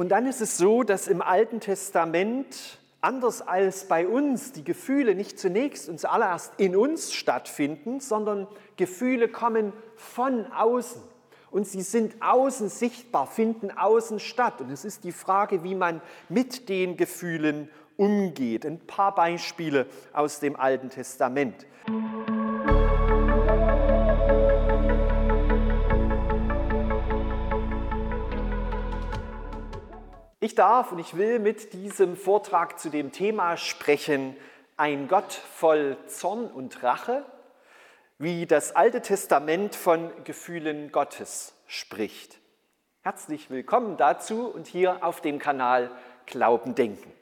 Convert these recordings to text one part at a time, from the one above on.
Und dann ist es so, dass im Alten Testament, anders als bei uns, die Gefühle nicht zunächst und zuallererst in uns stattfinden, sondern Gefühle kommen von außen. Und sie sind außen sichtbar, finden außen statt. Und es ist die Frage, wie man mit den Gefühlen umgeht. Ein paar Beispiele aus dem Alten Testament. Ich darf und ich will mit diesem Vortrag zu dem Thema sprechen, ein Gott voll Zorn und Rache, wie das Alte Testament von Gefühlen Gottes spricht. Herzlich willkommen dazu und hier auf dem Kanal Glauben Denken.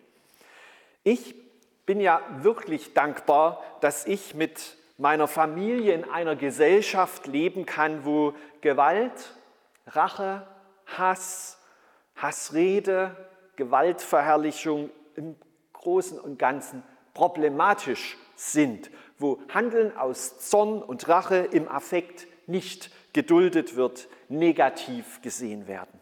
Ich bin ja wirklich dankbar, dass ich mit meiner Familie in einer Gesellschaft leben kann, wo Gewalt, Rache, Hass, Hassrede, Gewaltverherrlichung im Großen und Ganzen problematisch sind, wo Handeln aus Zorn und Rache im Affekt nicht geduldet wird, negativ gesehen werden.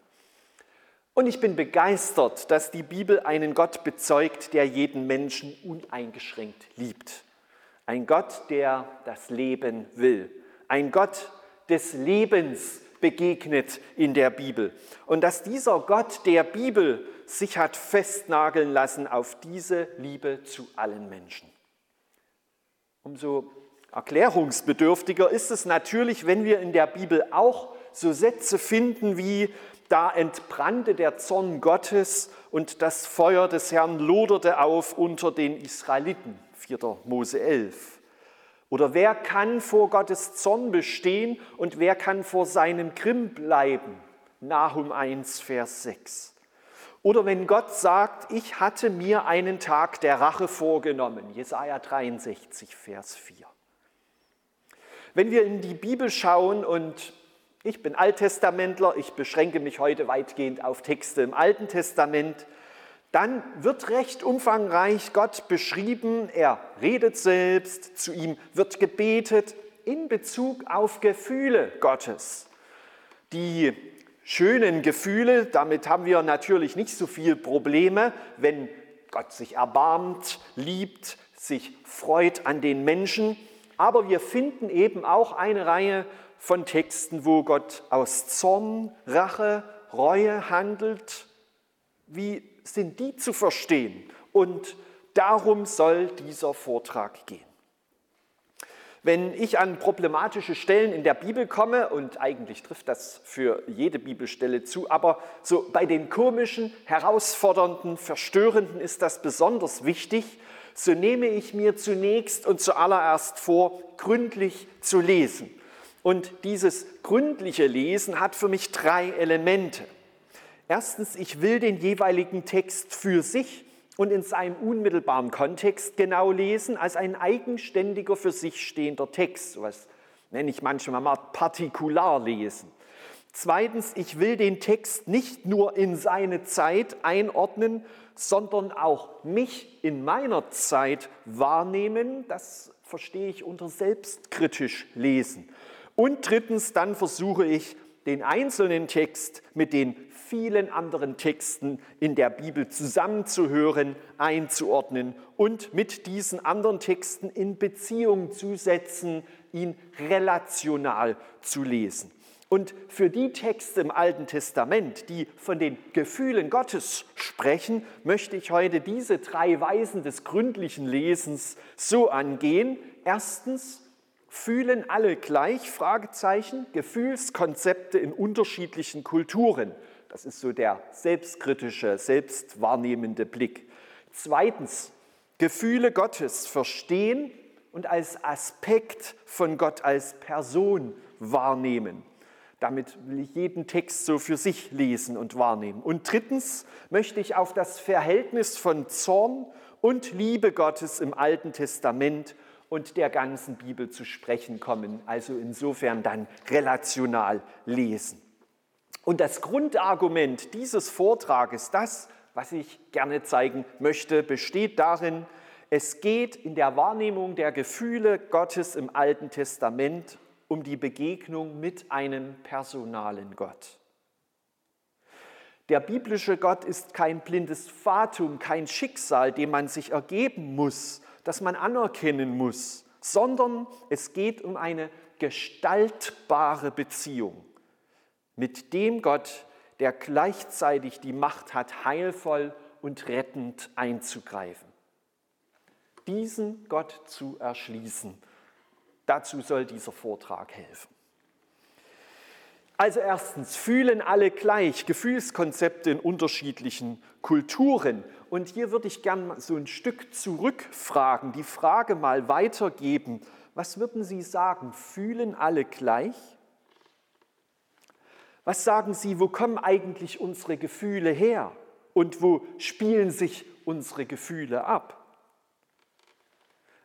Und ich bin begeistert, dass die Bibel einen Gott bezeugt, der jeden Menschen uneingeschränkt liebt. Ein Gott, der das Leben will. Ein Gott des Lebens, begegnet in der Bibel. Und dass dieser Gott der Bibel sich hat festnageln lassen auf diese Liebe zu allen Menschen. Umso erklärungsbedürftiger ist es natürlich, wenn wir in der Bibel auch so Sätze finden wie da entbrannte der Zorn Gottes und das Feuer des Herrn loderte auf unter den Israeliten. 4. Mose 11. Oder wer kann vor Gottes Zorn bestehen und wer kann vor seinem Grimm bleiben? Nahum 1, Vers 6. Oder wenn Gott sagt, ich hatte mir einen Tag der Rache vorgenommen, Jesaja 63, Vers 4. Wenn wir in die Bibel schauen und ich bin Alttestamentler, ich beschränke mich heute weitgehend auf Texte im Alten Testament, dann wird recht umfangreich Gott beschrieben. Er redet selbst, zu ihm wird gebetet in Bezug auf Gefühle Gottes. Die schönen Gefühle, damit haben wir natürlich nicht so viele Probleme, wenn Gott sich erbarmt, liebt, sich freut an den Menschen. Aber wir finden eben auch eine Reihe von Texten, wo Gott aus Zorn, Rache, Reue handelt, wie sind die zu verstehen. Und darum soll dieser Vortrag gehen. Wenn ich an problematische Stellen in der Bibel komme, und eigentlich trifft das für jede Bibelstelle zu, aber so bei den komischen, herausfordernden, verstörenden ist das besonders wichtig, so nehme ich mir zunächst und zuallererst vor, gründlich zu lesen. Und dieses gründliche Lesen hat für mich drei Elemente. Erstens, ich will den jeweiligen Text für sich und in seinem unmittelbaren Kontext genau lesen, als ein eigenständiger für sich stehender Text. Was nenne ich manchmal mal partikular lesen. Zweitens, ich will den Text nicht nur in seine Zeit einordnen, sondern auch mich in meiner Zeit wahrnehmen. Das verstehe ich unter selbstkritisch lesen. Und drittens, dann versuche ich, den einzelnen Text mit den vielen anderen Texten in der Bibel zusammenzuhören, einzuordnen und mit diesen anderen Texten in Beziehung zu setzen, ihn relational zu lesen. Und für die Texte im Alten Testament, die von den Gefühlen Gottes sprechen, möchte ich heute diese drei Weisen des gründlichen Lesens so angehen. Erstens, fühlen alle gleich? Fragezeichen. Gefühlskonzepte in unterschiedlichen Kulturen. Das ist so der selbstkritische, selbstwahrnehmende Blick. Zweitens, Gefühle Gottes verstehen und als Aspekt von Gott als Person wahrnehmen. Damit will ich jeden Text so für sich lesen und wahrnehmen. Und drittens möchte ich auf das Verhältnis von Zorn und Liebe Gottes im Alten Testament und der ganzen Bibel zu sprechen kommen, also insofern dann relational lesen. Und das Grundargument dieses Vortrages, das, was ich gerne zeigen möchte, besteht darin, es geht in der Wahrnehmung der Gefühle Gottes im Alten Testament um die Begegnung mit einem personalen Gott. Der biblische Gott ist kein blindes Fatum, kein Schicksal, dem man sich ergeben muss, das man anerkennen muss, sondern es geht um eine gestaltbare Beziehung mit dem Gott, der gleichzeitig die Macht hat, heilvoll und rettend einzugreifen. Diesen Gott zu erschließen, dazu soll dieser Vortrag helfen. Also erstens, fühlen alle gleich Gefühlskonzepte in unterschiedlichen Kulturen. Und hier würde ich gern so ein Stück zurückfragen, die Frage mal weitergeben. Was würden Sie sagen, fühlen alle gleich? Was sagen Sie, wo kommen eigentlich unsere Gefühle her und wo spielen sich unsere Gefühle ab?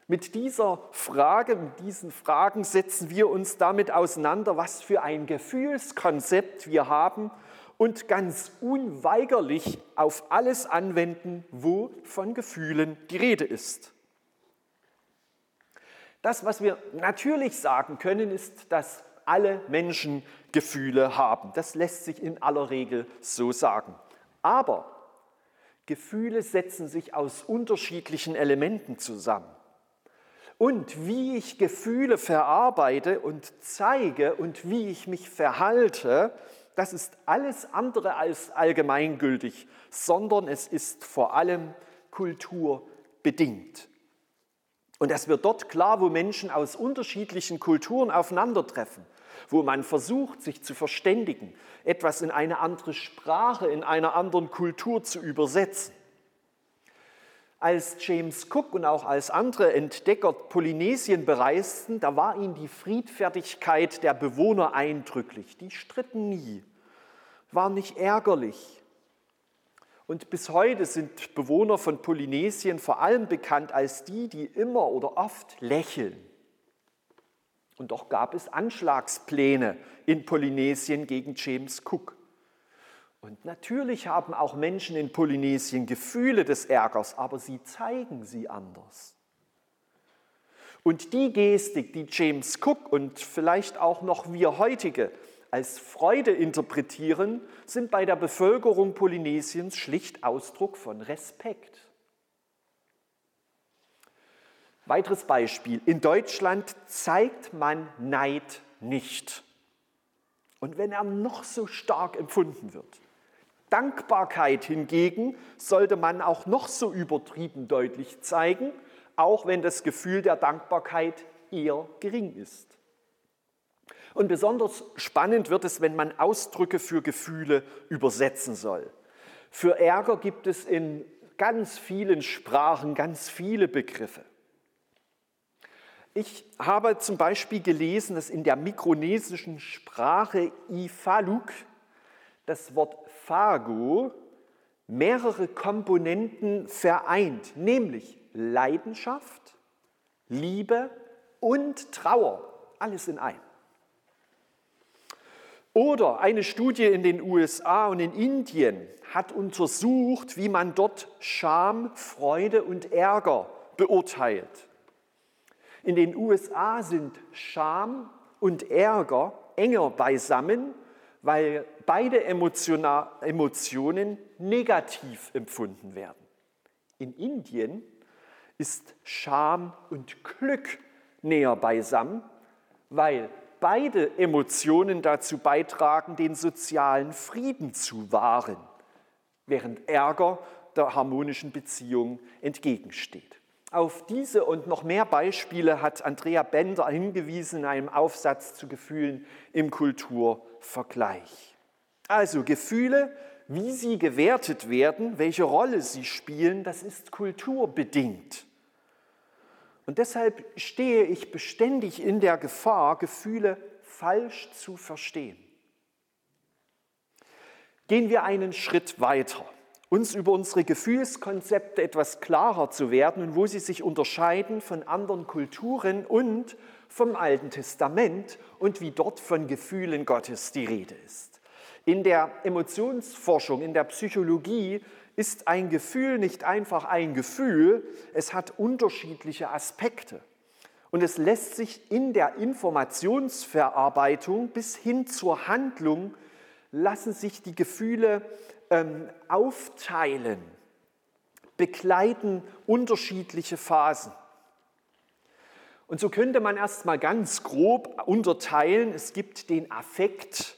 Mit dieser Frage, mit diesen Fragen setzen wir uns damit auseinander, was für ein Gefühlskonzept wir haben und ganz unweigerlich auf alles anwenden, wo von Gefühlen die Rede ist. Das, was wir natürlich sagen können, ist, dass alle Menschen Gefühle haben. Das lässt sich in aller Regel so sagen. Aber Gefühle setzen sich aus unterschiedlichen Elementen zusammen. Und wie ich Gefühle verarbeite und zeige und wie ich mich verhalte, das ist alles andere als allgemeingültig, sondern es ist vor allem kulturbedingt. Und das wird dort klar, wo Menschen aus unterschiedlichen Kulturen aufeinandertreffen, wo man versucht, sich zu verständigen, etwas in eine andere Sprache, in einer anderen Kultur zu übersetzen. Als James Cook und auch als andere Entdecker Polynesien bereisten, da war ihnen die Friedfertigkeit der Bewohner eindrücklich. Die stritten nie, waren nicht ärgerlich. Und bis heute sind Bewohner von Polynesien vor allem bekannt als die, die immer oder oft lächeln. Und doch gab es Anschlagspläne in Polynesien gegen James Cook. Und natürlich haben auch Menschen in Polynesien Gefühle des Ärgers, aber sie zeigen sie anders. Und die Gestik, die James Cook und vielleicht auch noch wir heutige als Freude interpretieren, sind bei der Bevölkerung Polynesiens schlicht Ausdruck von Respekt. Weiteres Beispiel. In Deutschland zeigt man Neid nicht. Und wenn er noch so stark empfunden wird. Dankbarkeit hingegen sollte man auch noch so übertrieben deutlich zeigen, auch wenn das Gefühl der Dankbarkeit eher gering ist. Und besonders spannend wird es, wenn man Ausdrücke für Gefühle übersetzen soll. Für Ärger gibt es in ganz vielen Sprachen ganz viele Begriffe. Ich habe zum Beispiel gelesen, dass in der mikronesischen Sprache Ifaluk das Wort Fago mehrere Komponenten vereint, nämlich Leidenschaft, Liebe und Trauer, alles in einem. Oder eine Studie in den USA und in Indien hat untersucht, wie man dort Scham, Freude und Ärger beurteilt. In den USA sind Scham und Ärger enger beisammen weil beide Emotionen negativ empfunden werden. In Indien ist Scham und Glück näher beisammen, weil beide Emotionen dazu beitragen, den sozialen Frieden zu wahren, während Ärger der harmonischen Beziehung entgegensteht. Auf diese und noch mehr Beispiele hat Andrea Bender hingewiesen in einem Aufsatz zu Gefühlen im Kulturvergleich. Also Gefühle, wie sie gewertet werden, welche Rolle sie spielen, das ist kulturbedingt. Und deshalb stehe ich beständig in der Gefahr, Gefühle falsch zu verstehen. Gehen wir einen Schritt weiter uns über unsere Gefühlskonzepte etwas klarer zu werden und wo sie sich unterscheiden von anderen Kulturen und vom Alten Testament und wie dort von Gefühlen Gottes die Rede ist. In der Emotionsforschung, in der Psychologie ist ein Gefühl nicht einfach ein Gefühl, es hat unterschiedliche Aspekte. Und es lässt sich in der Informationsverarbeitung bis hin zur Handlung, lassen sich die Gefühle ähm, aufteilen, begleiten unterschiedliche Phasen. Und so könnte man erstmal ganz grob unterteilen. Es gibt den Affekt,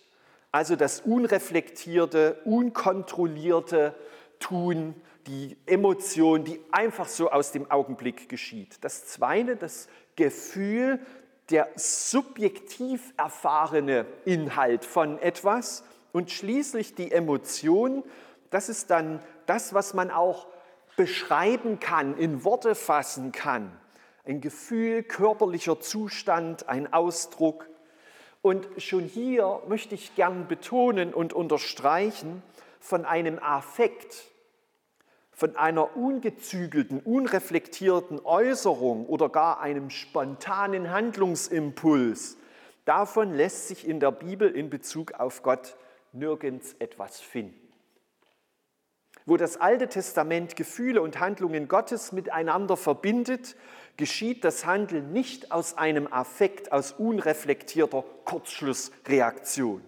also das unreflektierte, unkontrollierte Tun, die Emotion, die einfach so aus dem Augenblick geschieht. Das zweite, das Gefühl, der subjektiv erfahrene Inhalt von etwas und schließlich die Emotion, das ist dann das, was man auch beschreiben kann, in Worte fassen kann ein Gefühl, körperlicher Zustand, ein Ausdruck. Und schon hier möchte ich gern betonen und unterstreichen, von einem Affekt, von einer ungezügelten, unreflektierten Äußerung oder gar einem spontanen Handlungsimpuls, davon lässt sich in der Bibel in Bezug auf Gott nirgends etwas finden. Wo das Alte Testament Gefühle und Handlungen Gottes miteinander verbindet, geschieht das Handeln nicht aus einem Affekt, aus unreflektierter Kurzschlussreaktion.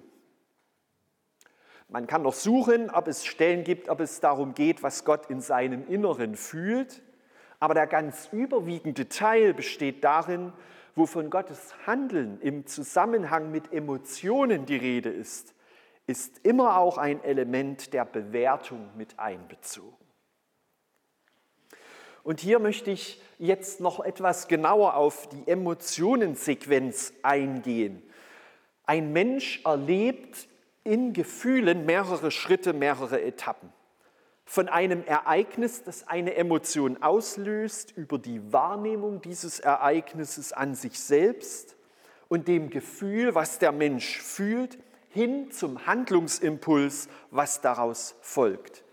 Man kann noch suchen, ob es Stellen gibt, ob es darum geht, was Gott in seinem Inneren fühlt, aber der ganz überwiegende Teil besteht darin, wo von Gottes Handeln im Zusammenhang mit Emotionen die Rede ist, ist immer auch ein Element der Bewertung mit einbezogen. Und hier möchte ich jetzt noch etwas genauer auf die Emotionensequenz eingehen. Ein Mensch erlebt in Gefühlen mehrere Schritte, mehrere Etappen. Von einem Ereignis, das eine Emotion auslöst, über die Wahrnehmung dieses Ereignisses an sich selbst und dem Gefühl, was der Mensch fühlt, hin zum Handlungsimpuls, was daraus folgt.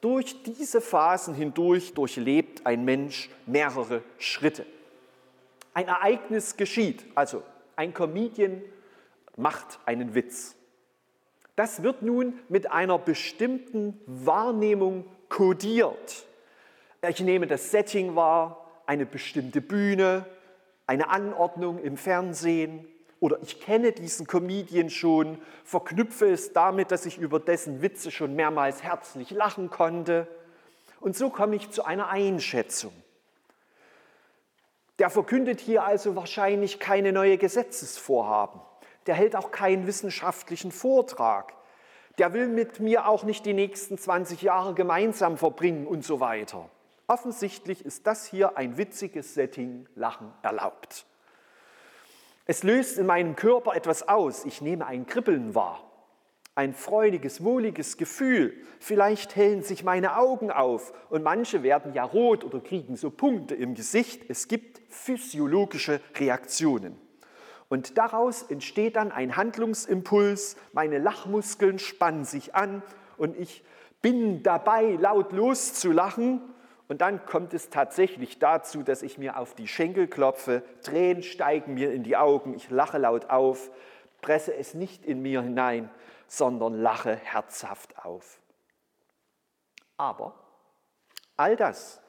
Durch diese Phasen hindurch durchlebt ein Mensch mehrere Schritte. Ein Ereignis geschieht, also ein Comedian macht einen Witz. Das wird nun mit einer bestimmten Wahrnehmung kodiert. Ich nehme das Setting wahr, eine bestimmte Bühne, eine Anordnung im Fernsehen, oder ich kenne diesen Comedian schon, verknüpfe es damit, dass ich über dessen Witze schon mehrmals herzlich lachen konnte. Und so komme ich zu einer Einschätzung. Der verkündet hier also wahrscheinlich keine neue Gesetzesvorhaben. Der hält auch keinen wissenschaftlichen Vortrag. Der will mit mir auch nicht die nächsten 20 Jahre gemeinsam verbringen und so weiter. Offensichtlich ist das hier ein witziges Setting, Lachen erlaubt. Es löst in meinem Körper etwas aus. Ich nehme ein Kribbeln wahr. Ein freudiges, wohliges Gefühl. Vielleicht hellen sich meine Augen auf und manche werden ja rot oder kriegen so Punkte im Gesicht. Es gibt physiologische Reaktionen. Und daraus entsteht dann ein Handlungsimpuls. Meine Lachmuskeln spannen sich an und ich bin dabei, laut loszulachen und dann kommt es tatsächlich dazu, dass ich mir auf die Schenkel klopfe, Tränen steigen mir in die Augen, ich lache laut auf, presse es nicht in mir hinein, sondern lache herzhaft auf. Aber all das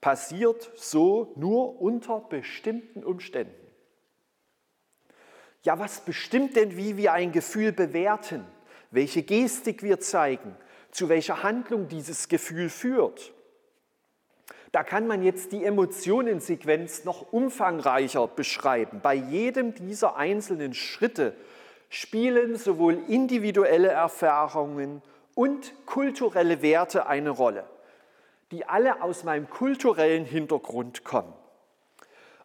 passiert so nur unter bestimmten Umständen. Ja, was bestimmt denn, wie wir ein Gefühl bewerten, welche Gestik wir zeigen, zu welcher Handlung dieses Gefühl führt? Da kann man jetzt die Emotionensequenz noch umfangreicher beschreiben. Bei jedem dieser einzelnen Schritte spielen sowohl individuelle Erfahrungen und kulturelle Werte eine Rolle, die alle aus meinem kulturellen Hintergrund kommen.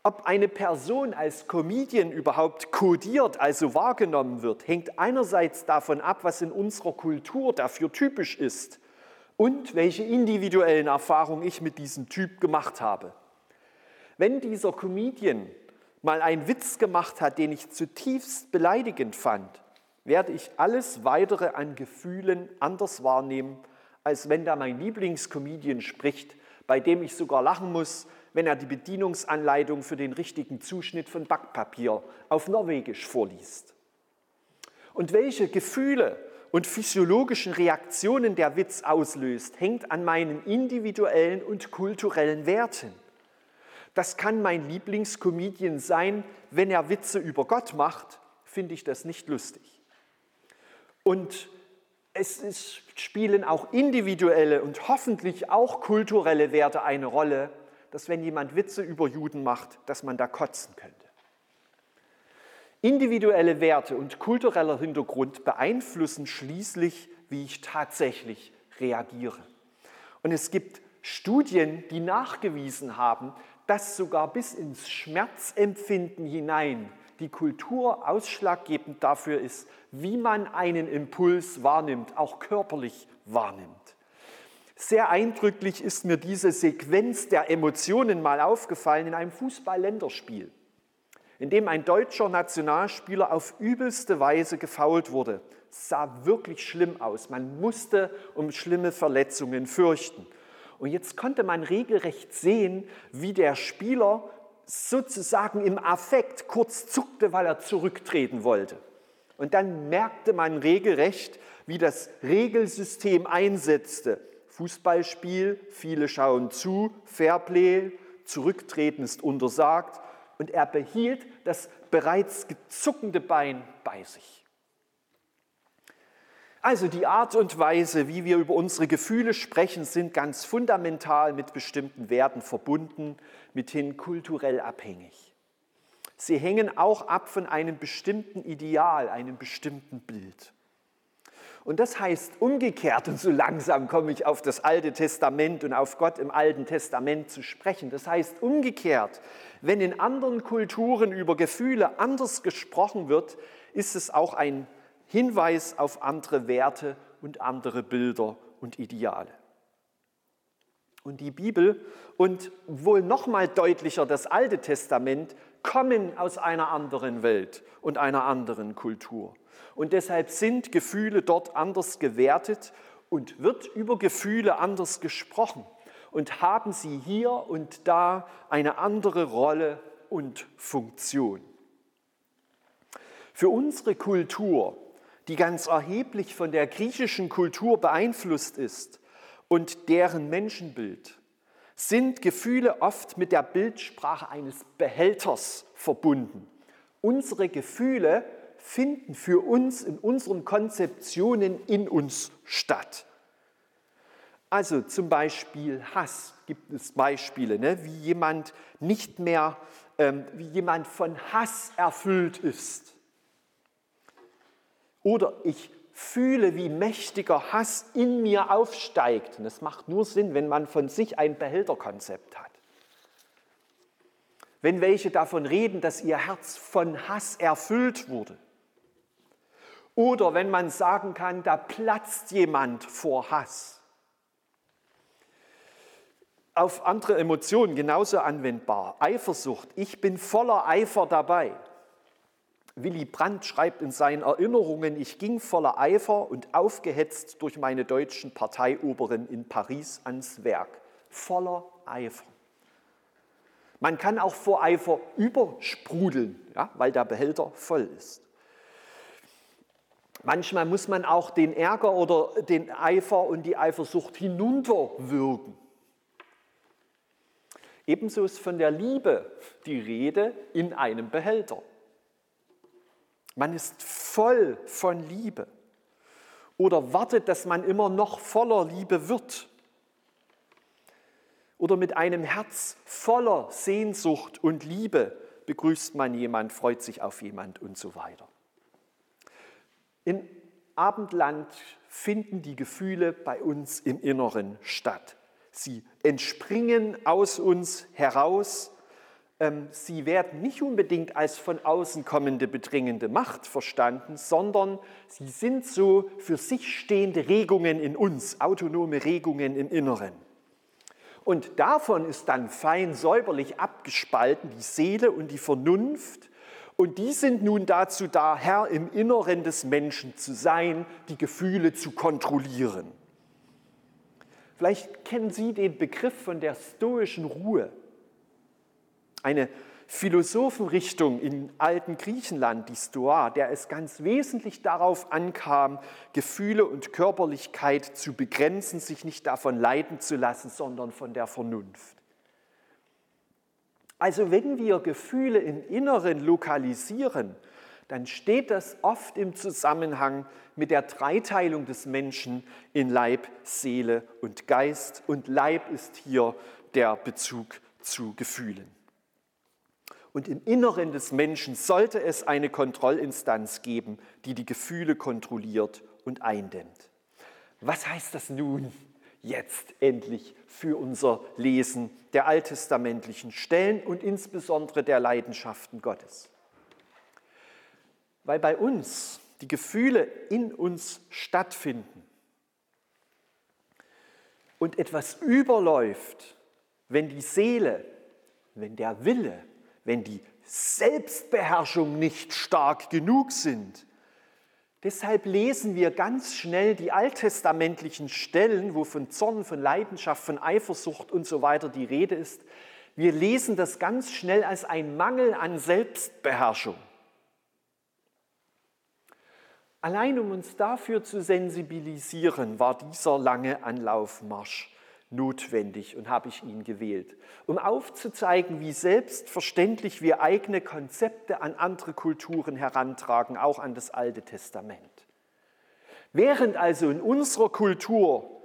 Ob eine Person als Comedian überhaupt kodiert, also wahrgenommen wird, hängt einerseits davon ab, was in unserer Kultur dafür typisch ist und welche individuellen Erfahrungen ich mit diesem Typ gemacht habe. Wenn dieser Comedian mal einen Witz gemacht hat, den ich zutiefst beleidigend fand, werde ich alles weitere an Gefühlen anders wahrnehmen, als wenn da mein Lieblingscomedian spricht, bei dem ich sogar lachen muss, wenn er die Bedienungsanleitung für den richtigen Zuschnitt von Backpapier auf Norwegisch vorliest. Und welche Gefühle und physiologischen Reaktionen der Witz auslöst, hängt an meinen individuellen und kulturellen Werten. Das kann mein Lieblingscomedian sein, wenn er Witze über Gott macht, finde ich das nicht lustig. Und es ist, spielen auch individuelle und hoffentlich auch kulturelle Werte eine Rolle, dass wenn jemand Witze über Juden macht, dass man da kotzen könnte. Individuelle Werte und kultureller Hintergrund beeinflussen schließlich, wie ich tatsächlich reagiere. Und es gibt Studien, die nachgewiesen haben, dass sogar bis ins Schmerzempfinden hinein die Kultur ausschlaggebend dafür ist, wie man einen Impuls wahrnimmt, auch körperlich wahrnimmt. Sehr eindrücklich ist mir diese Sequenz der Emotionen mal aufgefallen in einem Fußball-Länderspiel, in dem ein deutscher Nationalspieler auf übelste Weise gefault wurde. Es sah wirklich schlimm aus. Man musste um schlimme Verletzungen fürchten. Und jetzt konnte man regelrecht sehen, wie der Spieler sozusagen im Affekt kurz zuckte, weil er zurücktreten wollte. Und dann merkte man regelrecht, wie das Regelsystem einsetzte. Fußballspiel, viele schauen zu, Fairplay, zurücktreten ist untersagt und er behielt das bereits gezuckende Bein bei sich. Also die Art und Weise, wie wir über unsere Gefühle sprechen, sind ganz fundamental mit bestimmten Werten verbunden, mithin kulturell abhängig. Sie hängen auch ab von einem bestimmten Ideal, einem bestimmten Bild. Und das heißt umgekehrt, und so langsam komme ich auf das Alte Testament und auf Gott im Alten Testament zu sprechen. Das heißt umgekehrt, wenn in anderen Kulturen über Gefühle anders gesprochen wird, ist es auch ein Hinweis auf andere Werte und andere Bilder und Ideale. Und die Bibel und wohl noch mal deutlicher das Alte Testament kommen aus einer anderen Welt und einer anderen Kultur. Und deshalb sind Gefühle dort anders gewertet und wird über Gefühle anders gesprochen und haben sie hier und da eine andere Rolle und Funktion. Für unsere Kultur die ganz erheblich von der griechischen Kultur beeinflusst ist und deren Menschenbild, sind Gefühle oft mit der Bildsprache eines Behälters verbunden. Unsere Gefühle finden für uns in unseren Konzeptionen in uns statt. Also zum Beispiel Hass gibt es Beispiele, ne, wie jemand nicht mehr, ähm, wie jemand von Hass erfüllt ist. Oder ich fühle, wie mächtiger Hass in mir aufsteigt. Und das macht nur Sinn, wenn man von sich ein Behälterkonzept hat. Wenn welche davon reden, dass ihr Herz von Hass erfüllt wurde. Oder wenn man sagen kann, da platzt jemand vor Hass. Auf andere Emotionen genauso anwendbar. Eifersucht. Ich bin voller Eifer dabei. Willy Brandt schreibt in seinen Erinnerungen, ich ging voller Eifer und aufgehetzt durch meine deutschen Parteioberen in Paris ans Werk. Voller Eifer. Man kann auch vor Eifer übersprudeln, ja, weil der Behälter voll ist. Manchmal muss man auch den Ärger oder den Eifer und die Eifersucht hinunterwürgen. Ebenso ist von der Liebe die Rede in einem Behälter. Man ist voll von Liebe oder wartet, dass man immer noch voller Liebe wird. Oder mit einem Herz voller Sehnsucht und Liebe begrüßt man jemand, freut sich auf jemand und so weiter. Im Abendland finden die Gefühle bei uns im Inneren statt. Sie entspringen aus uns heraus sie werden nicht unbedingt als von außen kommende bedrängende Macht verstanden, sondern sie sind so für sich stehende Regungen in uns, autonome Regungen im Inneren. Und davon ist dann fein säuberlich abgespalten die Seele und die Vernunft. Und die sind nun dazu da, Herr im Inneren des Menschen zu sein, die Gefühle zu kontrollieren. Vielleicht kennen Sie den Begriff von der stoischen Ruhe eine Philosophenrichtung in alten Griechenland, die Stoa, der es ganz wesentlich darauf ankam, Gefühle und Körperlichkeit zu begrenzen, sich nicht davon leiten zu lassen, sondern von der Vernunft. Also wenn wir Gefühle im Inneren lokalisieren, dann steht das oft im Zusammenhang mit der Dreiteilung des Menschen in Leib, Seele und Geist. Und Leib ist hier der Bezug zu Gefühlen. Und im Inneren des Menschen sollte es eine Kontrollinstanz geben, die die Gefühle kontrolliert und eindämmt. Was heißt das nun jetzt endlich für unser Lesen der alttestamentlichen Stellen und insbesondere der Leidenschaften Gottes? Weil bei uns die Gefühle in uns stattfinden und etwas überläuft, wenn die Seele, wenn der Wille, wenn die Selbstbeherrschung nicht stark genug sind. Deshalb lesen wir ganz schnell die alttestamentlichen Stellen, wo von Zorn, von Leidenschaft, von Eifersucht und so weiter die Rede ist. Wir lesen das ganz schnell als ein Mangel an Selbstbeherrschung. Allein um uns dafür zu sensibilisieren, war dieser lange Anlaufmarsch notwendig und habe ich ihn gewählt, um aufzuzeigen, wie selbstverständlich wir eigene Konzepte an andere Kulturen herantragen, auch an das Alte Testament. Während also in unserer Kultur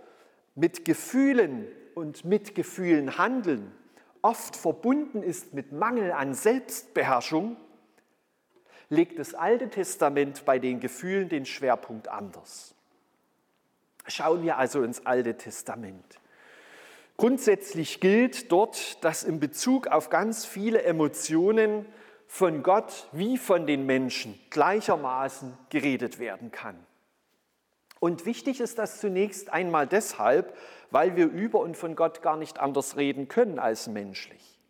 mit Gefühlen und mit Gefühlen handeln oft verbunden ist mit Mangel an Selbstbeherrschung, legt das Alte Testament bei den Gefühlen den Schwerpunkt anders. Schauen wir also ins Alte Testament. Grundsätzlich gilt dort, dass in Bezug auf ganz viele Emotionen von Gott wie von den Menschen gleichermaßen geredet werden kann. Und wichtig ist das zunächst einmal deshalb, weil wir über und von Gott gar nicht anders reden können als menschlich.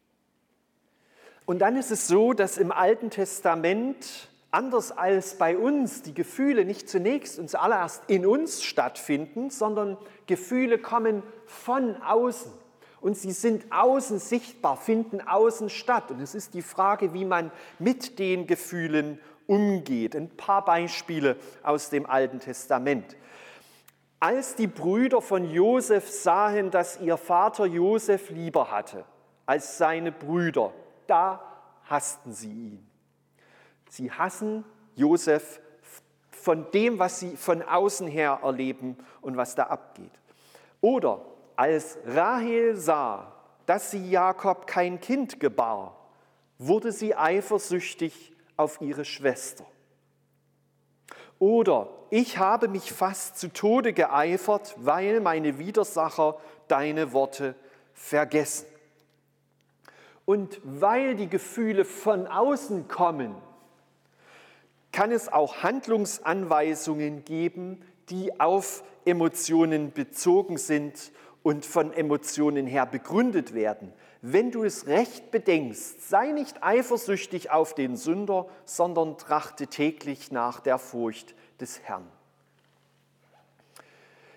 Und dann ist es so, dass im Alten Testament anders als bei uns die Gefühle nicht zunächst und zuallererst in uns stattfinden, sondern Gefühle kommen von außen und sie sind außen sichtbar, finden außen statt. Und es ist die Frage, wie man mit den Gefühlen umgeht. Ein paar Beispiele aus dem Alten Testament. Als die Brüder von Josef sahen, dass ihr Vater Josef lieber hatte als seine Brüder, da hassten sie ihn. Sie hassen Josef von dem, was sie von außen her erleben und was da abgeht. Oder als Rahel sah, dass sie Jakob kein Kind gebar, wurde sie eifersüchtig auf ihre Schwester. Oder ich habe mich fast zu Tode geeifert, weil meine Widersacher deine Worte vergessen. Und weil die Gefühle von außen kommen, kann es auch Handlungsanweisungen geben, die auf Emotionen bezogen sind und von Emotionen her begründet werden. Wenn du es recht bedenkst, sei nicht eifersüchtig auf den Sünder, sondern trachte täglich nach der Furcht des Herrn.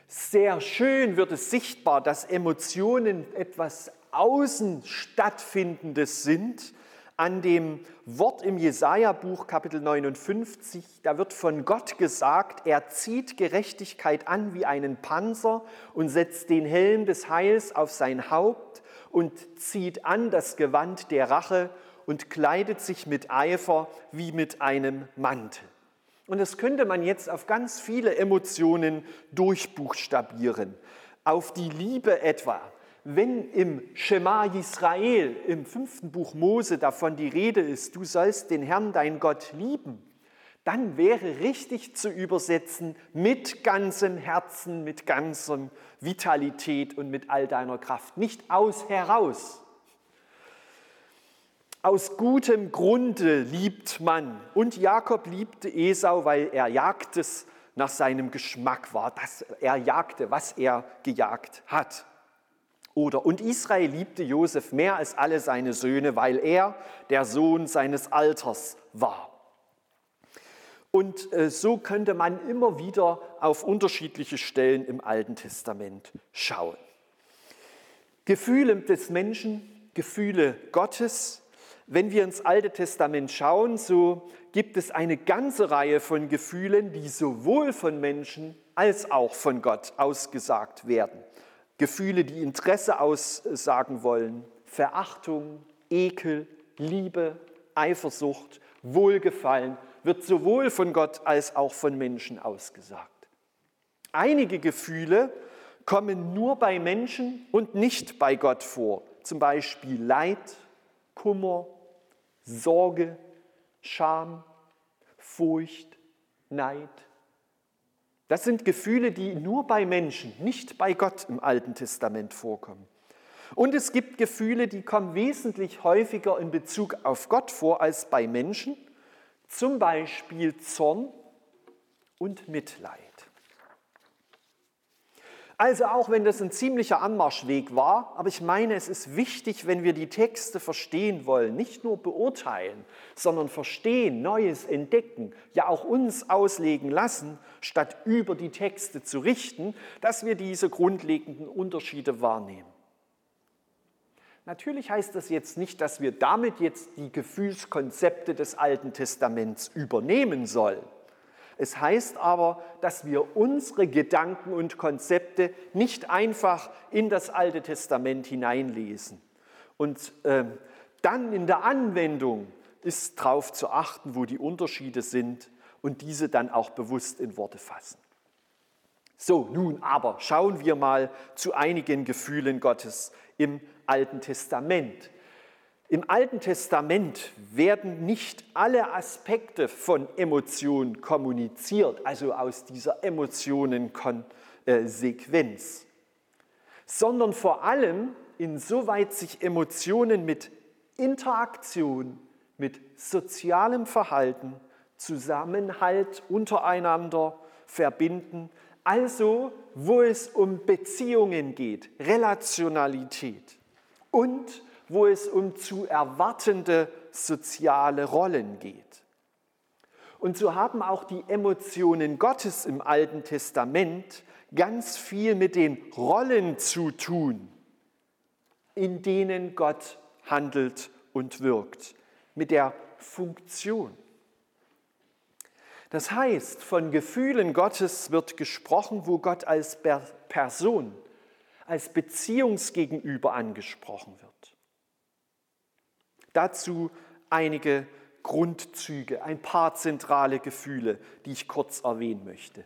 Sehr schön wird es sichtbar, dass Emotionen etwas außen stattfindendes sind, an dem Wort im Jesaja-Buch, Kapitel 59. Da wird von Gott gesagt, er zieht Gerechtigkeit an wie einen Panzer und setzt den Helm des Heils auf sein Haupt und zieht an das Gewand der Rache und kleidet sich mit Eifer wie mit einem Mantel. Und das könnte man jetzt auf ganz viele Emotionen durchbuchstabieren. Auf die Liebe etwa, wenn im Shema Israel, im fünften Buch Mose davon die Rede ist, du sollst den Herrn, dein Gott, lieben, dann wäre richtig zu übersetzen mit ganzem Herzen, mit ganzem Vitalität und mit all deiner Kraft, nicht aus heraus. Aus gutem Grunde liebt man. Und Jakob liebte Esau, weil er Jagdes nach seinem Geschmack war, dass er jagte, was er gejagt hat. Oder und Israel liebte Josef mehr als alle seine Söhne, weil er der Sohn seines Alters war. Und äh, so könnte man immer wieder auf unterschiedliche Stellen im Alten Testament schauen. Gefühle des Menschen, Gefühle Gottes. Wenn wir ins Alte Testament schauen, so gibt es eine ganze Reihe von Gefühlen, die sowohl von Menschen als auch von Gott ausgesagt werden. Gefühle, die Interesse aussagen wollen, Verachtung, Ekel, Liebe, Eifersucht, Wohlgefallen, wird sowohl von Gott als auch von Menschen ausgesagt. Einige Gefühle kommen nur bei Menschen und nicht bei Gott vor, zum Beispiel Leid, Kummer, Sorge, Scham, Furcht, Neid. Das sind Gefühle, die nur bei Menschen, nicht bei Gott im Alten Testament vorkommen. Und es gibt Gefühle, die kommen wesentlich häufiger in Bezug auf Gott vor als bei Menschen, zum Beispiel Zorn und Mitleid. Also auch wenn das ein ziemlicher Anmarschweg war, aber ich meine, es ist wichtig, wenn wir die Texte verstehen wollen, nicht nur beurteilen, sondern verstehen, Neues entdecken, ja auch uns auslegen lassen, statt über die Texte zu richten, dass wir diese grundlegenden Unterschiede wahrnehmen. Natürlich heißt das jetzt nicht, dass wir damit jetzt die Gefühlskonzepte des Alten Testaments übernehmen sollen. Es heißt aber, dass wir unsere Gedanken und Konzepte nicht einfach in das Alte Testament hineinlesen. Und äh, dann in der Anwendung ist darauf zu achten, wo die Unterschiede sind und diese dann auch bewusst in Worte fassen. So, nun aber schauen wir mal zu einigen Gefühlen Gottes im Alten Testament. Im Alten Testament werden nicht alle Aspekte von Emotionen kommuniziert, also aus dieser Emotionensequenz, sondern vor allem insoweit sich Emotionen mit Interaktion, mit sozialem Verhalten, Zusammenhalt untereinander verbinden, also wo es um Beziehungen geht, Relationalität und wo es um zu erwartende soziale Rollen geht. Und so haben auch die Emotionen Gottes im Alten Testament ganz viel mit den Rollen zu tun, in denen Gott handelt und wirkt, mit der Funktion. Das heißt, von Gefühlen Gottes wird gesprochen, wo Gott als Person, als Beziehungsgegenüber angesprochen wird. Dazu einige Grundzüge, ein paar zentrale Gefühle, die ich kurz erwähnen möchte.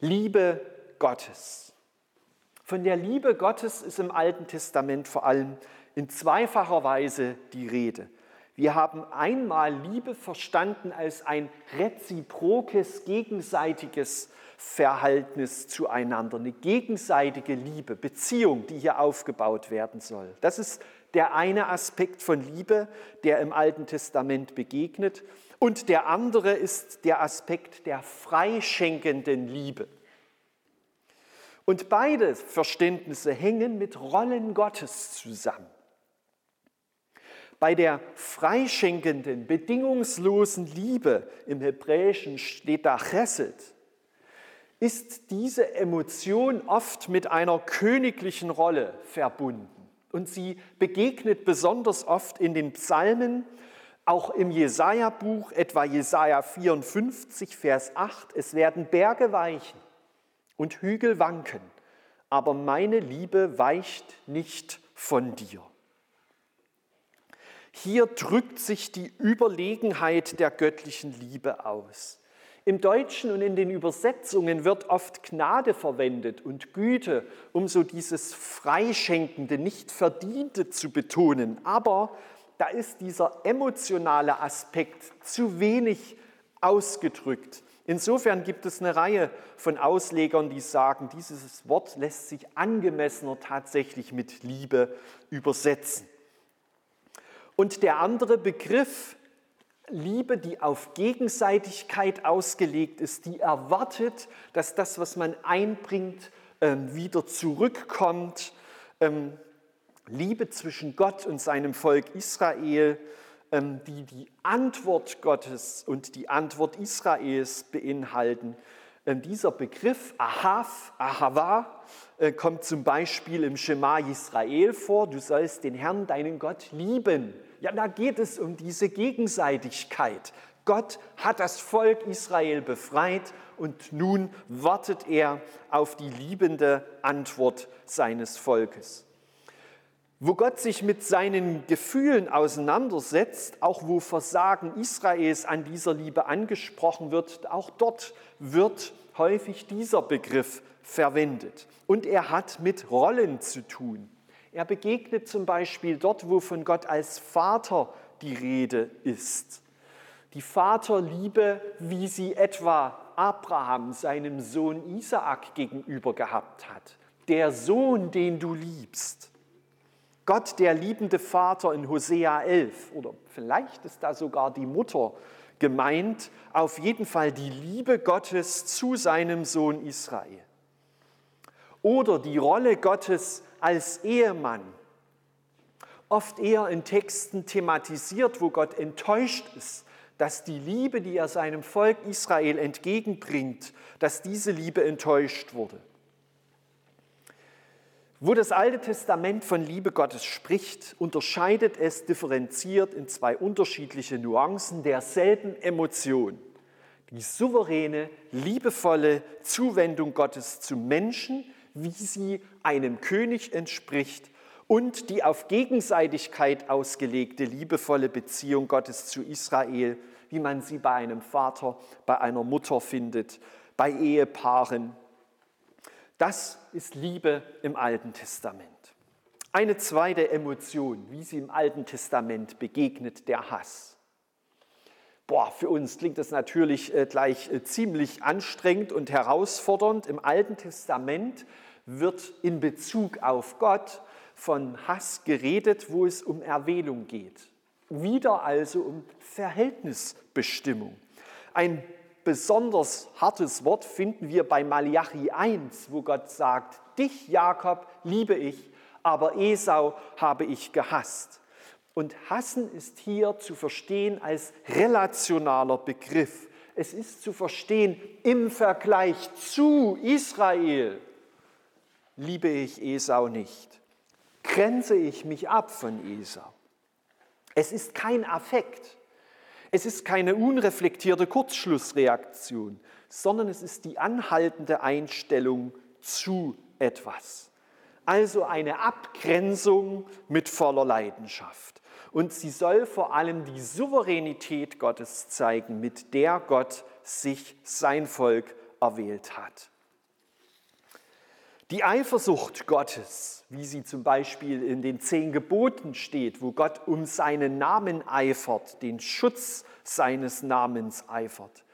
Liebe Gottes. Von der Liebe Gottes ist im Alten Testament vor allem in zweifacher Weise die Rede. Wir haben einmal Liebe verstanden als ein reziprokes, gegenseitiges Verhältnis zueinander, eine gegenseitige Liebe, Beziehung, die hier aufgebaut werden soll. Das ist der eine Aspekt von Liebe, der im Alten Testament begegnet. Und der andere ist der Aspekt der freischenkenden Liebe. Und beide Verständnisse hängen mit Rollen Gottes zusammen. Bei der freischenkenden, bedingungslosen Liebe, im Hebräischen steht da Chesed, ist diese Emotion oft mit einer königlichen Rolle verbunden. Und sie begegnet besonders oft in den Psalmen, auch im Jesaja-Buch, etwa Jesaja 54, Vers 8. Es werden Berge weichen und Hügel wanken, aber meine Liebe weicht nicht von dir. Hier drückt sich die Überlegenheit der göttlichen Liebe aus. Im Deutschen und in den Übersetzungen wird oft Gnade verwendet und Güte, um so dieses Freischenkende, nicht Verdiente zu betonen. Aber da ist dieser emotionale Aspekt zu wenig ausgedrückt. Insofern gibt es eine Reihe von Auslegern, die sagen, dieses Wort lässt sich angemessener tatsächlich mit Liebe übersetzen. Und der andere Begriff, Liebe, die auf Gegenseitigkeit ausgelegt ist, die erwartet, dass das, was man einbringt, ähm, wieder zurückkommt. Ähm, Liebe zwischen Gott und seinem Volk Israel, ähm, die die Antwort Gottes und die Antwort Israels beinhalten. Dieser Begriff Ahav, Ahava, äh, kommt zum Beispiel im Shema Israel vor. Du sollst den Herrn, deinen Gott, lieben ja, da geht es um diese Gegenseitigkeit. Gott hat das Volk Israel befreit und nun wartet er auf die liebende Antwort seines Volkes. Wo Gott sich mit seinen Gefühlen auseinandersetzt, auch wo Versagen Israels an dieser Liebe angesprochen wird, auch dort wird häufig dieser Begriff verwendet. Und er hat mit Rollen zu tun. Er begegnet zum Beispiel dort, wo von Gott als Vater die Rede ist. Die Vaterliebe, wie sie etwa Abraham seinem Sohn Isaak gegenüber gehabt hat. Der Sohn, den du liebst. Gott, der liebende Vater in Hosea 11 oder vielleicht ist da sogar die Mutter gemeint, auf jeden Fall die Liebe Gottes zu seinem Sohn Israel. Oder die Rolle Gottes als Ehemann, oft eher in Texten thematisiert, wo Gott enttäuscht ist, dass die Liebe, die er seinem Volk Israel entgegenbringt, dass diese Liebe enttäuscht wurde. Wo das Alte Testament von Liebe Gottes spricht, unterscheidet es differenziert in zwei unterschiedliche Nuancen derselben Emotion. Die souveräne, liebevolle Zuwendung Gottes zum Menschen, wie sie einem König entspricht, und die auf Gegenseitigkeit ausgelegte, liebevolle Beziehung Gottes zu Israel, wie man sie bei einem Vater, bei einer Mutter findet, bei Ehepaaren, das ist Liebe im Alten Testament. Eine zweite Emotion, wie sie im Alten Testament begegnet, der Hass. Boah, für uns klingt das natürlich äh, gleich äh, ziemlich anstrengend und herausfordernd. Im Alten Testament wird in Bezug auf Gott von Hass geredet, wo es um Erwählung geht. Wieder also um Verhältnisbestimmung. Ein besonders hartes Wort finden wir bei Malachi 1, wo Gott sagt, dich Jakob liebe ich, aber Esau habe ich gehasst. Und hassen ist hier zu verstehen als relationaler Begriff. Es ist zu verstehen im Vergleich zu Israel. Liebe ich Esau nicht? Grenze ich mich ab von Esau? Es ist kein Affekt. Es ist keine unreflektierte Kurzschlussreaktion, sondern es ist die anhaltende Einstellung zu etwas. Also eine Abgrenzung mit voller Leidenschaft. Und sie soll vor allem die Souveränität Gottes zeigen, mit der Gott sich sein Volk erwählt hat. Die Eifersucht Gottes, wie sie zum Beispiel in den zehn Geboten steht, wo Gott um seinen Namen eifert, den Schutz seines Namens eifert.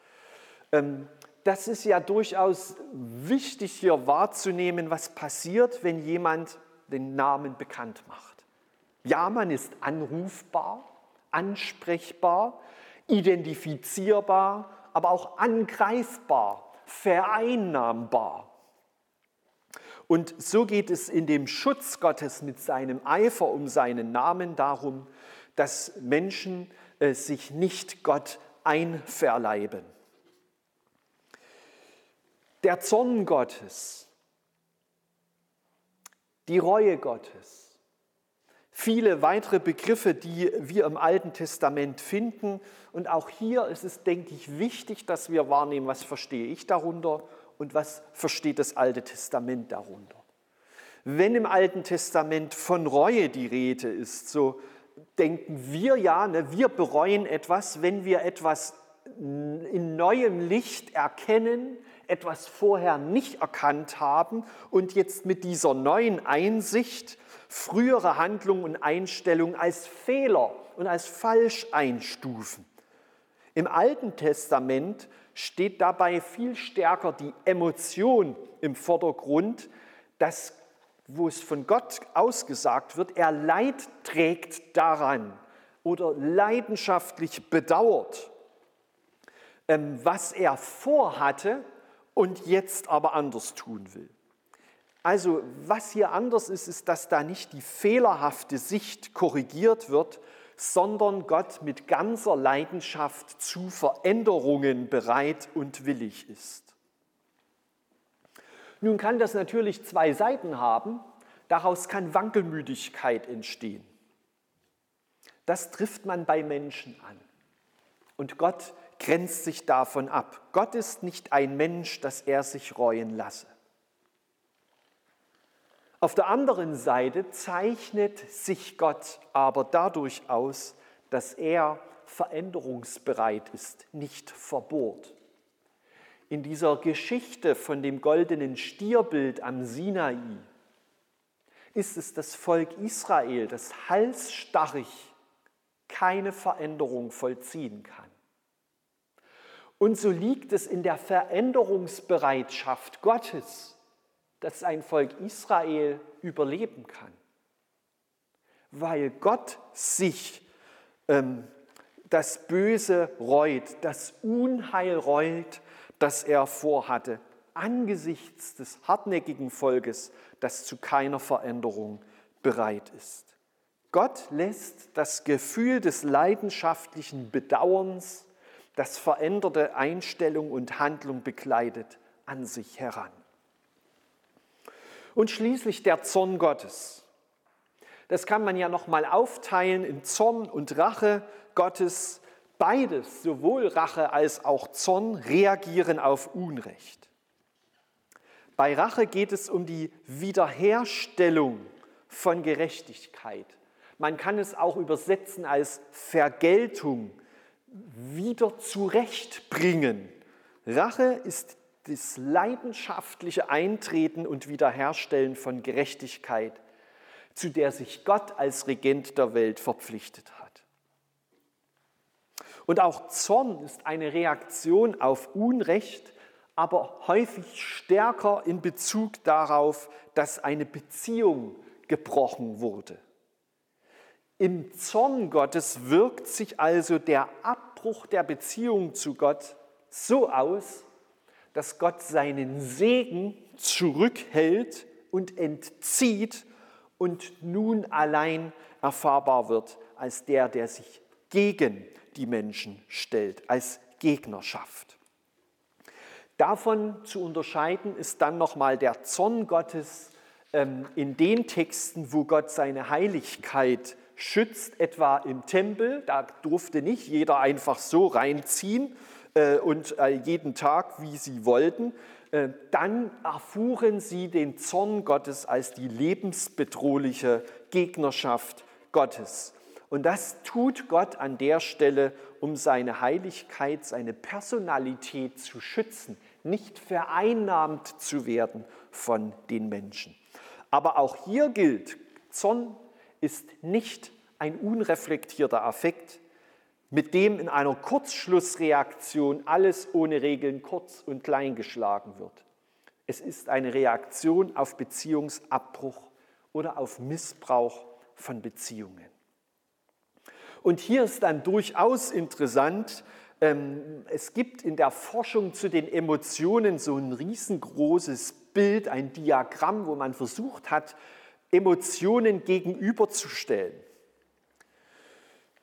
Ähm, das ist ja durchaus wichtig hier wahrzunehmen, was passiert, wenn jemand den Namen bekannt macht. Ja, man ist anrufbar, ansprechbar, identifizierbar, aber auch angreifbar, vereinnahmbar. Und so geht es in dem Schutz Gottes mit seinem Eifer um seinen Namen darum, dass Menschen äh, sich nicht Gott einverleiben. Der Zorn Gottes, die Reue Gottes, viele weitere Begriffe, die wir im Alten Testament finden. Und auch hier ist es, denke ich, wichtig, dass wir wahrnehmen, was verstehe ich darunter und was versteht das Alte Testament darunter. Wenn im Alten Testament von Reue die Rede ist, so denken wir ja, ne, wir bereuen etwas, wenn wir etwas in neuem Licht erkennen, etwas vorher nicht erkannt haben und jetzt mit dieser neuen Einsicht frühere Handlungen und Einstellungen als Fehler und als falsch einstufen. Im Alten Testament steht dabei viel stärker die Emotion im Vordergrund, dass, wo es von Gott ausgesagt wird, er Leid trägt daran oder leidenschaftlich bedauert, ähm, was er vorhatte und jetzt aber anders tun will. Also was hier anders ist, ist, dass da nicht die fehlerhafte Sicht korrigiert wird, sondern Gott mit ganzer Leidenschaft zu Veränderungen bereit und willig ist. Nun kann das natürlich zwei Seiten haben. Daraus kann Wankelmüdigkeit entstehen. Das trifft man bei Menschen an. Und Gott grenzt sich davon ab. Gott ist nicht ein Mensch, dass er sich reuen lasse. Auf der anderen Seite zeichnet sich Gott aber dadurch aus, dass er veränderungsbereit ist, nicht verbohrt. In dieser Geschichte von dem goldenen Stierbild am Sinai ist es das Volk Israel, das halsstarrig keine Veränderung vollziehen kann. Und so liegt es in der Veränderungsbereitschaft Gottes, dass ein Volk Israel überleben kann. Weil Gott sich ähm, das Böse reut, das Unheil reut, das er vorhatte, angesichts des hartnäckigen Volkes, das zu keiner Veränderung bereit ist. Gott lässt das Gefühl des leidenschaftlichen Bedauerns, das veränderte Einstellung und Handlung begleitet, an sich heran. Und schließlich der Zorn Gottes. Das kann man ja noch mal aufteilen in Zorn und Rache Gottes. Beides, sowohl Rache als auch Zorn, reagieren auf Unrecht. Bei Rache geht es um die Wiederherstellung von Gerechtigkeit. Man kann es auch übersetzen als Vergeltung, wieder zurechtbringen. Rache ist das leidenschaftliche Eintreten und Wiederherstellen von Gerechtigkeit, zu der sich Gott als Regent der Welt verpflichtet hat. Und auch Zorn ist eine Reaktion auf Unrecht, aber häufig stärker in Bezug darauf, dass eine Beziehung gebrochen wurde. Im Zorn Gottes wirkt sich also der Abbruch der Beziehung zu Gott so aus, dass Gott seinen Segen zurückhält und entzieht und nun allein erfahrbar wird als der, der sich gegen die Menschen stellt, als Gegnerschaft. Davon zu unterscheiden ist dann nochmal der Zorn Gottes ähm, in den Texten, wo Gott seine Heiligkeit schützt, etwa im Tempel. Da durfte nicht jeder einfach so reinziehen und äh, jeden Tag, wie sie wollten. Äh, dann erfuhren sie den Zorn Gottes als die lebensbedrohliche Gegnerschaft Gottes. Und das tut Gott an der Stelle, um seine Heiligkeit, seine Personalität zu schützen nicht vereinnahmt zu werden von den Menschen. Aber auch hier gilt, Zorn ist nicht ein unreflektierter Affekt, mit dem in einer Kurzschlussreaktion alles ohne Regeln kurz und klein geschlagen wird. Es ist eine Reaktion auf Beziehungsabbruch oder auf Missbrauch von Beziehungen. Und hier ist dann durchaus interessant, ähm, es gibt in der Forschung zu den Emotionen so ein riesengroßes Bild, ein Diagramm, wo man versucht hat, Emotionen gegenüberzustellen.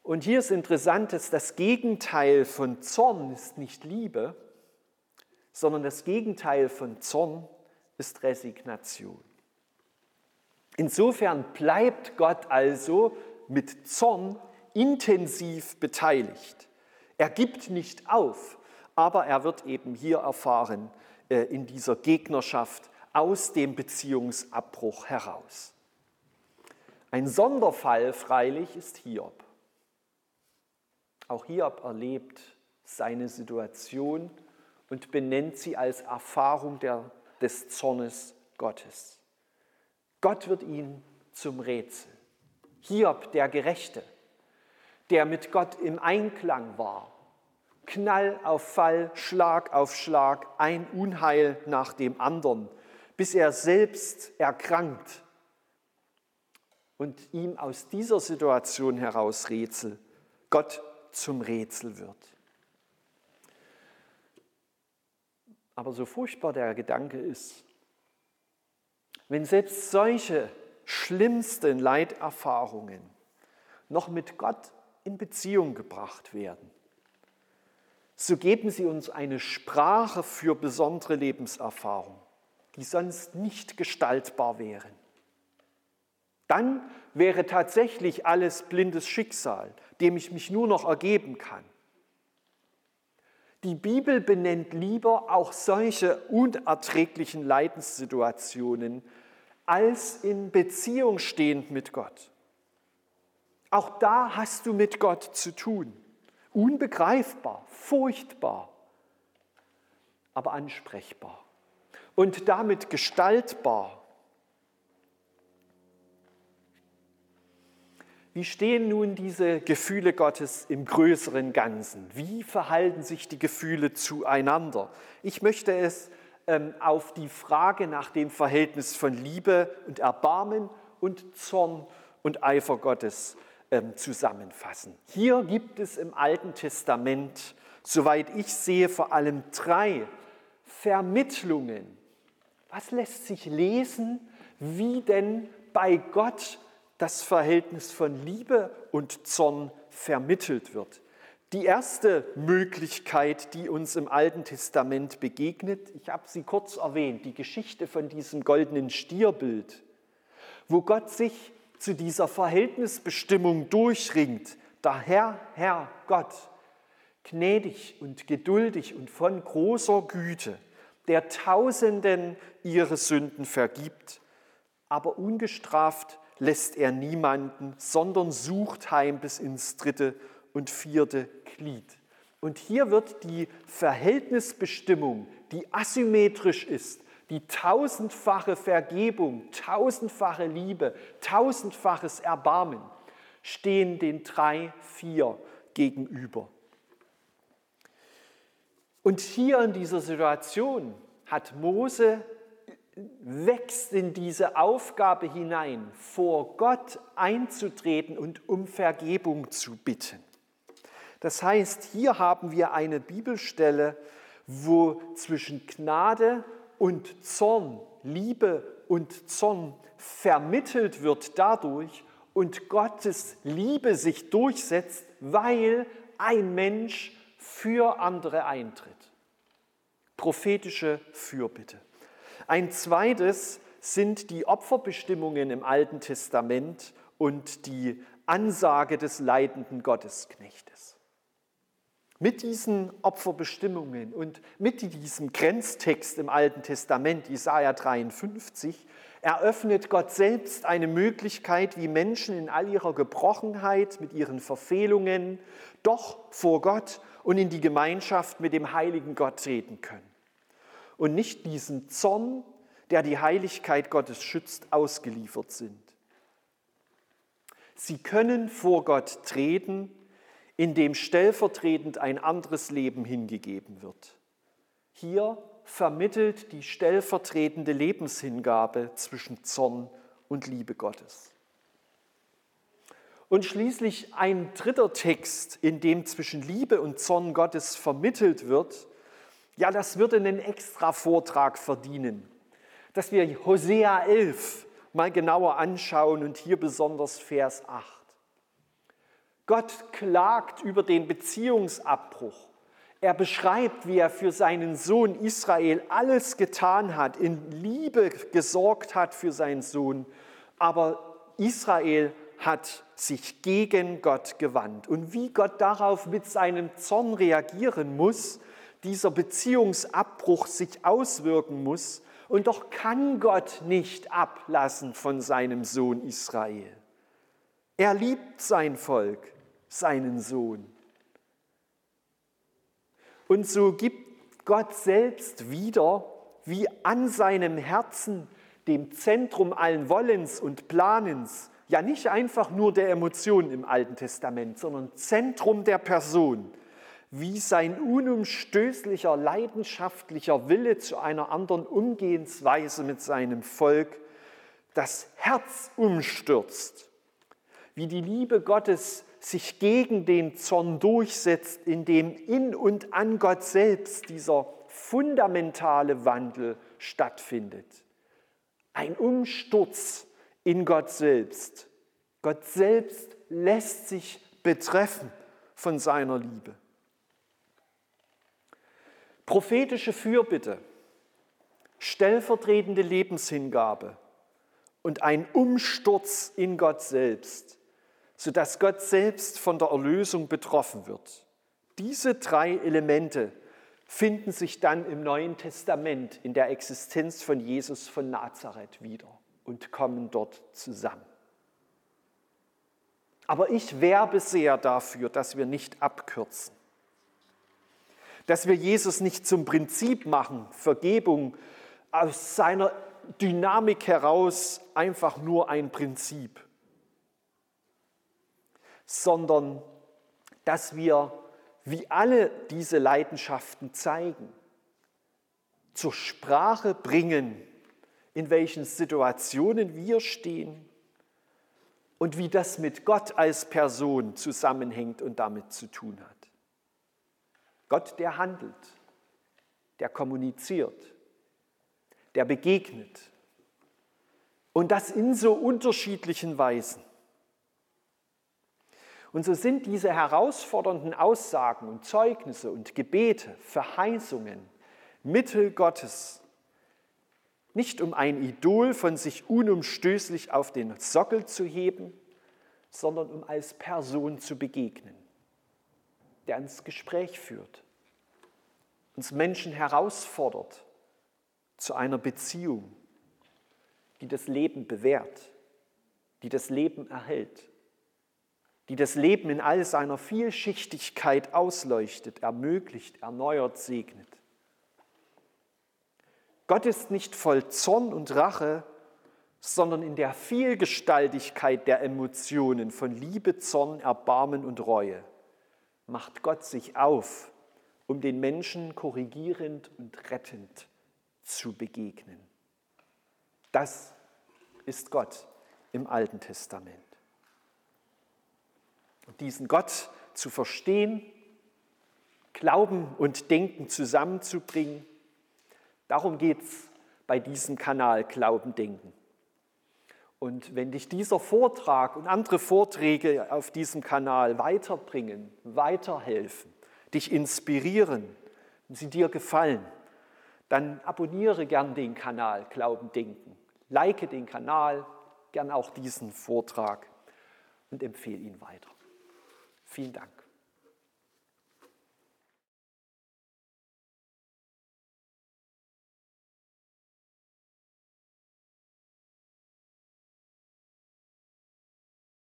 Und hier ist interessant, dass das Gegenteil von Zorn ist nicht Liebe, sondern das Gegenteil von Zorn ist Resignation. Insofern bleibt Gott also mit Zorn intensiv beteiligt. Er gibt nicht auf, aber er wird eben hier erfahren äh, in dieser Gegnerschaft aus dem Beziehungsabbruch heraus. Ein Sonderfall freilich ist Hiob. Auch Hiob erlebt seine Situation und benennt sie als Erfahrung der, des Zornes Gottes. Gott wird ihn zum Rätsel. Hiob, der Gerechte, der mit Gott im Einklang war. Knall auf Fall, Schlag auf Schlag, ein Unheil nach dem anderen, bis er selbst erkrankt und ihm aus dieser Situation heraus Rätsel, Gott zum Rätsel wird. Aber so furchtbar der Gedanke ist, wenn selbst solche schlimmsten Leiterfahrungen noch mit Gott in Beziehung gebracht werden. So geben sie uns eine Sprache für besondere Lebenserfahrung, die sonst nicht gestaltbar wären. Dann wäre tatsächlich alles blindes Schicksal, dem ich mich nur noch ergeben kann. Die Bibel benennt lieber auch solche unerträglichen Leidenssituationen als in Beziehung stehend mit Gott. Auch da hast du mit Gott zu tun. Unbegreifbar, furchtbar, aber ansprechbar und damit gestaltbar. Wie stehen nun diese Gefühle Gottes im größeren Ganzen? Wie verhalten sich die Gefühle zueinander? Ich möchte es ähm, auf die Frage nach dem Verhältnis von Liebe und Erbarmen und Zorn und Eifer Gottes ähm, zusammenfassen. Hier gibt es im Alten Testament, soweit ich sehe, vor allem drei Vermittlungen. Was lässt sich lesen, wie denn bei Gott das Verhältnis von Liebe und Zorn vermittelt wird? Die erste Möglichkeit, die uns im Alten Testament begegnet, ich habe sie kurz erwähnt, die Geschichte von diesem goldenen Stierbild, wo Gott sich zu dieser Verhältnisbestimmung durchringt. Der Herr, Herr Gott, gnädig und geduldig und von großer Güte, der Tausenden ihre Sünden vergibt, aber ungestraft lässt er niemanden, sondern sucht heim bis ins dritte und vierte Glied. Und hier wird die Verhältnisbestimmung, die asymmetrisch ist, die tausendfache Vergebung, tausendfache Liebe, tausendfaches Erbarmen, stehen den drei, vier gegenüber. Und hier in dieser Situation hat Mose wächst in diese Aufgabe hinein, vor Gott einzutreten und um Vergebung zu bitten. Das heißt, hier haben wir eine Bibelstelle, wo zwischen Gnade und Zorn, Liebe und Zorn vermittelt wird dadurch und Gottes Liebe sich durchsetzt, weil ein Mensch für andere eintritt. Prophetische Fürbitte. Ein zweites sind die Opferbestimmungen im Alten Testament und die Ansage des leidenden Gottesknechtes. Mit diesen Opferbestimmungen und mit diesem Grenztext im Alten Testament, Jesaja 53, eröffnet Gott selbst eine Möglichkeit, wie Menschen in all ihrer Gebrochenheit, mit ihren Verfehlungen, doch vor Gott und in die Gemeinschaft mit dem heiligen Gott treten können. Und nicht diesem Zorn, der die Heiligkeit Gottes schützt, ausgeliefert sind. Sie können vor Gott treten in dem stellvertretend ein anderes Leben hingegeben wird. Hier vermittelt die stellvertretende Lebenshingabe zwischen Zorn und Liebe Gottes. Und schließlich ein dritter Text, in dem zwischen Liebe und Zorn Gottes vermittelt wird, ja, das würde einen extra Vortrag verdienen, dass wir Hosea 11 mal genauer anschauen und hier besonders Vers 8. Gott klagt über den Beziehungsabbruch. Er beschreibt, wie er für seinen Sohn Israel alles getan hat, in Liebe gesorgt hat für seinen Sohn. Aber Israel hat sich gegen Gott gewandt. Und wie Gott darauf mit seinem Zorn reagieren muss, dieser Beziehungsabbruch sich auswirken muss. Und doch kann Gott nicht ablassen von seinem Sohn Israel. Er liebt sein Volk seinen Sohn. Und so gibt Gott selbst wieder, wie an seinem Herzen, dem Zentrum allen Wollens und Planens, ja nicht einfach nur der Emotionen im Alten Testament, sondern Zentrum der Person, wie sein unumstößlicher, leidenschaftlicher Wille zu einer anderen Umgehensweise mit seinem Volk das Herz umstürzt, wie die Liebe Gottes sich gegen den Zorn durchsetzt, indem in und an Gott selbst dieser fundamentale Wandel stattfindet. Ein Umsturz in Gott selbst. Gott selbst lässt sich betreffen von seiner Liebe. Prophetische Fürbitte, stellvertretende Lebenshingabe und ein Umsturz in Gott selbst sodass Gott selbst von der Erlösung betroffen wird. Diese drei Elemente finden sich dann im Neuen Testament in der Existenz von Jesus von Nazareth wieder. und kommen dort zusammen. Aber ich werbe sehr dafür, dass wir nicht abkürzen, dass wir Jesus nicht zum Prinzip machen, Vergebung aus seiner Dynamik heraus einfach nur ein Prinzip, sondern dass wir, wie alle diese Leidenschaften zeigen, zur Sprache bringen, in welchen Situationen wir stehen und wie das mit Gott als Person zusammenhängt und damit zu tun hat. Gott, der handelt, der kommuniziert, der begegnet. Und das in so unterschiedlichen Weisen. Und so sind diese herausfordernden Aussagen und Zeugnisse und Gebete, Verheißungen Mittel Gottes, nicht um ein Idol von sich unumstößlich auf den Sockel zu heben, sondern um als Person zu begegnen, der ins Gespräch führt, uns Menschen herausfordert zu einer Beziehung, die das Leben bewährt, die das Leben erhält, die das Leben in all seiner Vielschichtigkeit ausleuchtet, ermöglicht, erneuert, segnet. Gott ist nicht voll Zorn und Rache, sondern in der Vielgestaltigkeit der Emotionen von Liebe, Zorn, Erbarmen und Reue macht Gott sich auf, um den Menschen korrigierend und rettend zu begegnen. Das ist Gott im Alten Testament. Und diesen Gott zu verstehen, Glauben und Denken zusammenzubringen, Darum geht es bei diesem Kanal Glauben denken. Und wenn dich dieser Vortrag und andere Vorträge auf diesem Kanal weiterbringen, weiterhelfen, dich inspirieren und sie dir gefallen, dann abonniere gern den Kanal Glauben denken. Like den Kanal, gern auch diesen Vortrag und empfehle ihn weiter. Vielen Dank.